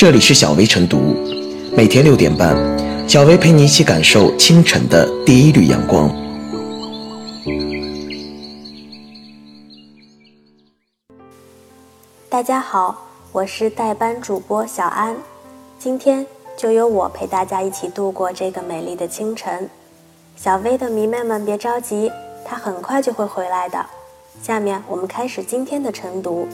这里是小薇晨读，每天六点半，小薇陪你一起感受清晨的第一缕阳光。大家好，我是代班主播小安，今天就由我陪大家一起度过这个美丽的清晨。小薇的迷妹们别着急，她很快就会回来的。下面我们开始今天的晨读。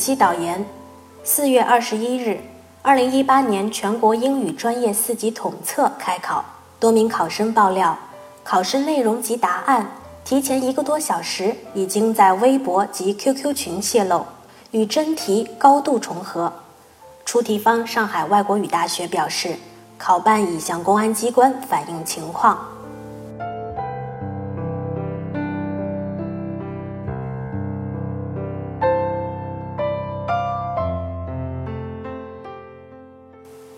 期导言：四月二十一日，二零一八年全国英语专业四级统测开考，多名考生爆料，考试内容及答案提前一个多小时已经在微博及 QQ 群泄露，与真题高度重合。出题方上海外国语大学表示，考办已向公安机关反映情况。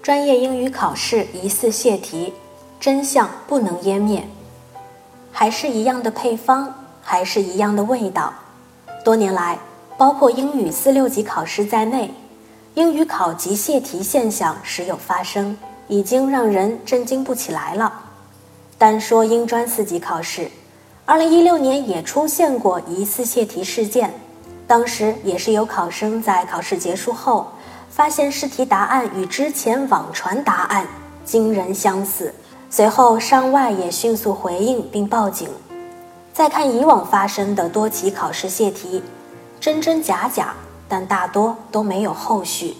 专业英语考试疑似泄题，真相不能湮灭。还是一样的配方，还是一样的味道。多年来，包括英语四六级考试在内，英语考级泄题现象时有发生，已经让人震惊不起来了。单说英专四级考试，二零一六年也出现过疑似泄题事件，当时也是有考生在考试结束后。发现试题答案与之前网传答案惊人相似，随后上外也迅速回应并报警。再看以往发生的多起考试泄题，真真假假，但大多都没有后续。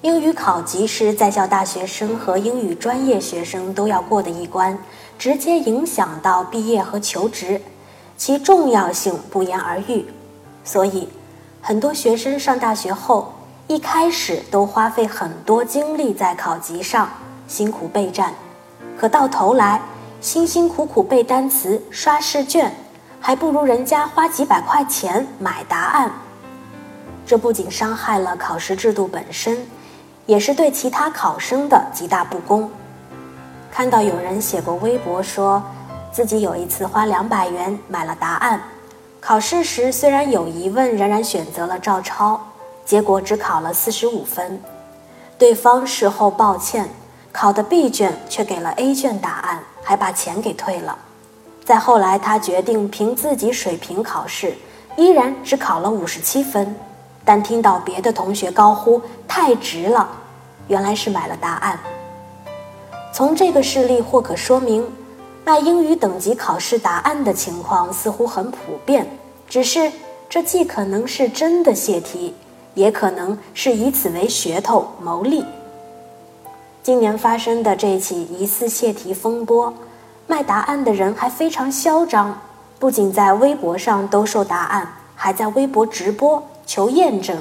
英语考级是在校大学生和英语专业学生都要过的一关，直接影响到毕业和求职，其重要性不言而喻。所以，很多学生上大学后。一开始都花费很多精力在考级上，辛苦备战，可到头来辛辛苦苦背单词、刷试卷，还不如人家花几百块钱买答案。这不仅伤害了考试制度本身，也是对其他考生的极大不公。看到有人写过微博，说自己有一次花两百元买了答案，考试时虽然有疑问，仍然选择了照抄。结果只考了四十五分，对方事后抱歉，考的 B 卷却给了 A 卷答案，还把钱给退了。再后来，他决定凭自己水平考试，依然只考了五十七分，但听到别的同学高呼太值了，原来是买了答案。从这个事例或可说明，卖英语等级考试答案的情况似乎很普遍，只是这既可能是真的泄题。也可能是以此为噱头牟利。今年发生的这起疑似泄题风波，卖答案的人还非常嚣张，不仅在微博上兜售答案，还在微博直播求验证。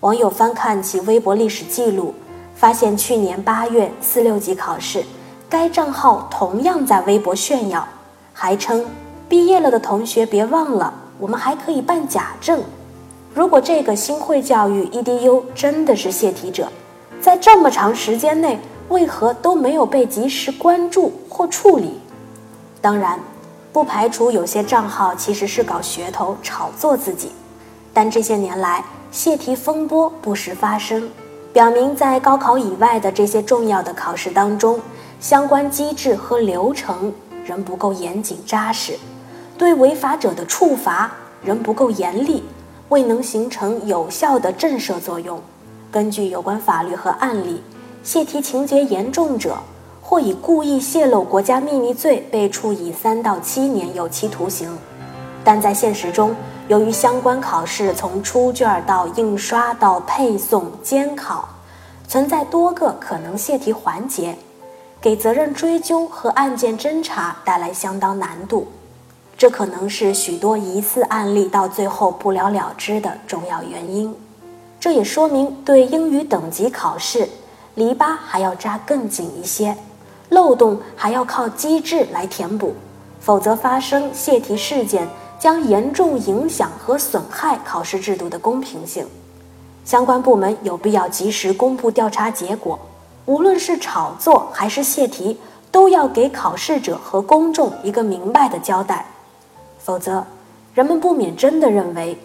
网友翻看其微博历史记录，发现去年八月四六级考试，该账号同样在微博炫耀，还称毕业了的同学别忘了，我们还可以办假证。如果这个新会教育 EDU 真的是泄题者，在这么长时间内为何都没有被及时关注或处理？当然，不排除有些账号其实是搞噱头炒作自己，但这些年来泄题风波不时发生，表明在高考以外的这些重要的考试当中，相关机制和流程仍不够严谨扎实，对违法者的处罚仍不够严厉。未能形成有效的震慑作用。根据有关法律和案例，泄题情节严重者，或以故意泄露国家秘密罪被处以三到七年有期徒刑。但在现实中，由于相关考试从出卷到印刷到配送监考，存在多个可能泄题环节，给责任追究和案件侦查带来相当难度。这可能是许多疑似案例到最后不了了之的重要原因。这也说明，对英语等级考试，篱笆还要扎更紧一些，漏洞还要靠机制来填补，否则发生泄题事件将严重影响和损害考试制度的公平性。相关部门有必要及时公布调查结果。无论是炒作还是泄题，都要给考试者和公众一个明白的交代，否则，人们不免真的认为，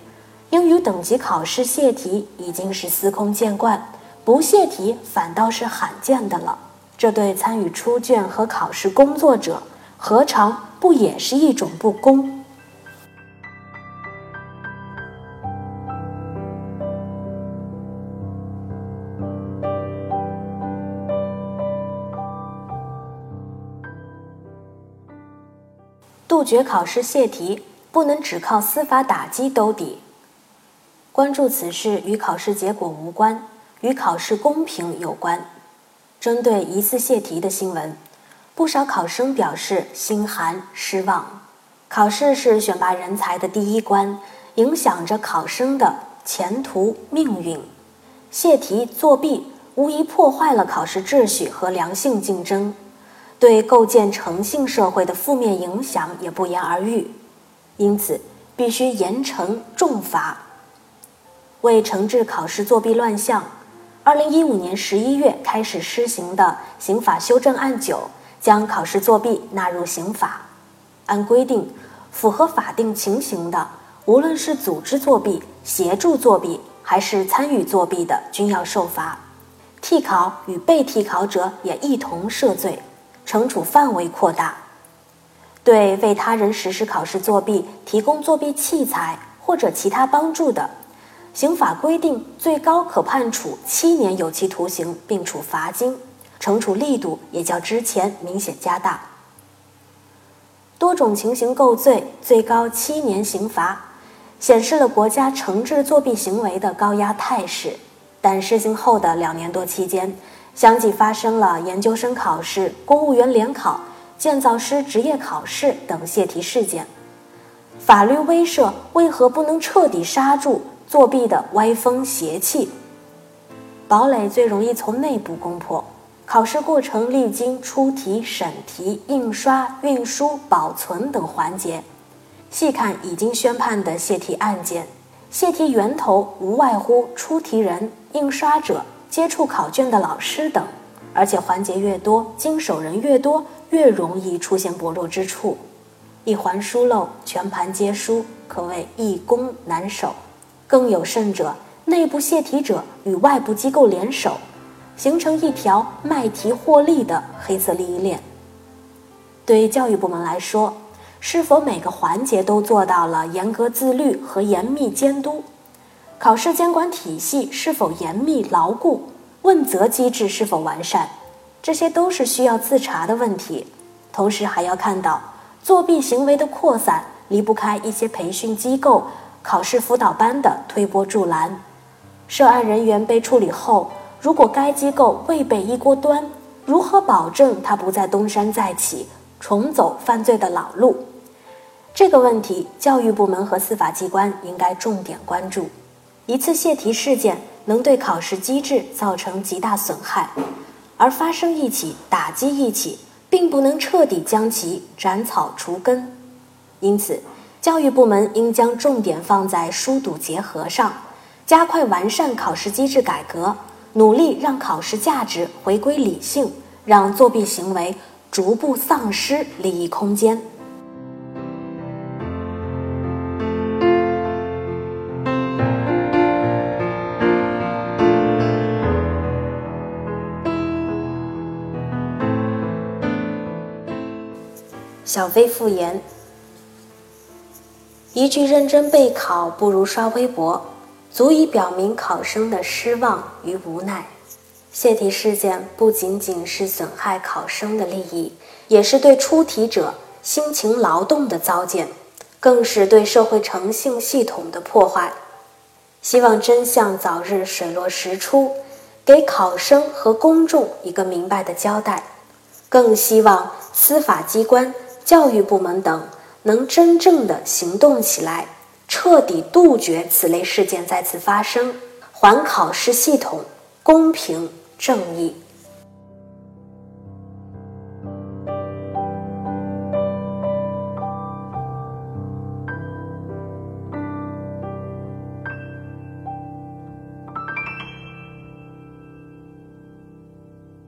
英语等级考试泄题已经是司空见惯，不泄题反倒是罕见的了。这对参与出卷和考试工作者，何尝不也是一种不公？杜绝考试泄题，不能只靠司法打击兜底。关注此事与考试结果无关，与考试公平有关。针对疑似泄题的新闻，不少考生表示心寒失望。考试是选拔人才的第一关，影响着考生的前途命运。泄题作弊无疑破坏了考试秩序和良性竞争。对构建诚信社会的负面影响也不言而喻，因此必须严惩重罚。为惩治考试作弊乱象，二零一五年十一月开始施行的刑法修正案九将考试作弊纳入刑法。按规定，符合法定情形的，无论是组织作弊、协助作弊还是参与作弊的，均要受罚。替考与被替考者也一同涉罪。惩处范围扩大，对为他人实施考试作弊提供作弊器材或者其他帮助的，刑法规定最高可判处七年有期徒刑，并处罚金，惩处力度也较之前明显加大。多种情形构罪，最高七年刑罚，显示了国家惩治作弊行为的高压态势。但施行后的两年多期间，相继发生了研究生考试、公务员联考、建造师职业考试等泄题事件。法律威慑为何不能彻底刹住作弊的歪风邪气？堡垒最容易从内部攻破。考试过程历经出题、审题、印刷、运输、保存等环节。细看已经宣判的泄题案件，泄题源头无外乎出题人、印刷者。接触考卷的老师等，而且环节越多，经手人越多，越容易出现薄弱之处。一环疏漏，全盘皆输，可谓易攻难守。更有甚者，内部泄题者与外部机构联手，形成一条卖题获利的黑色利益链。对教育部门来说，是否每个环节都做到了严格自律和严密监督？考试监管体系是否严密牢固？问责机制是否完善？这些都是需要自查的问题。同时还要看到，作弊行为的扩散离不开一些培训机构、考试辅导班的推波助澜。涉案人员被处理后，如果该机构未被一锅端，如何保证他不再东山再起，重走犯罪的老路？这个问题，教育部门和司法机关应该重点关注。一次泄题事件能对考试机制造成极大损害，而发生一起打击一起，并不能彻底将其斩草除根。因此，教育部门应将重点放在疏堵结合上，加快完善考试机制改革，努力让考试价值回归理性，让作弊行为逐步丧失利益空间。小飞复言：“一句认真备考不如刷微博，足以表明考生的失望与无奈。泄题事件不仅仅是损害考生的利益，也是对出题者辛勤劳动的糟践，更是对社会诚信系统的破坏。希望真相早日水落石出，给考生和公众一个明白的交代。更希望司法机关。”教育部门等能真正的行动起来，彻底杜绝此类事件再次发生，还考试系统公平正义。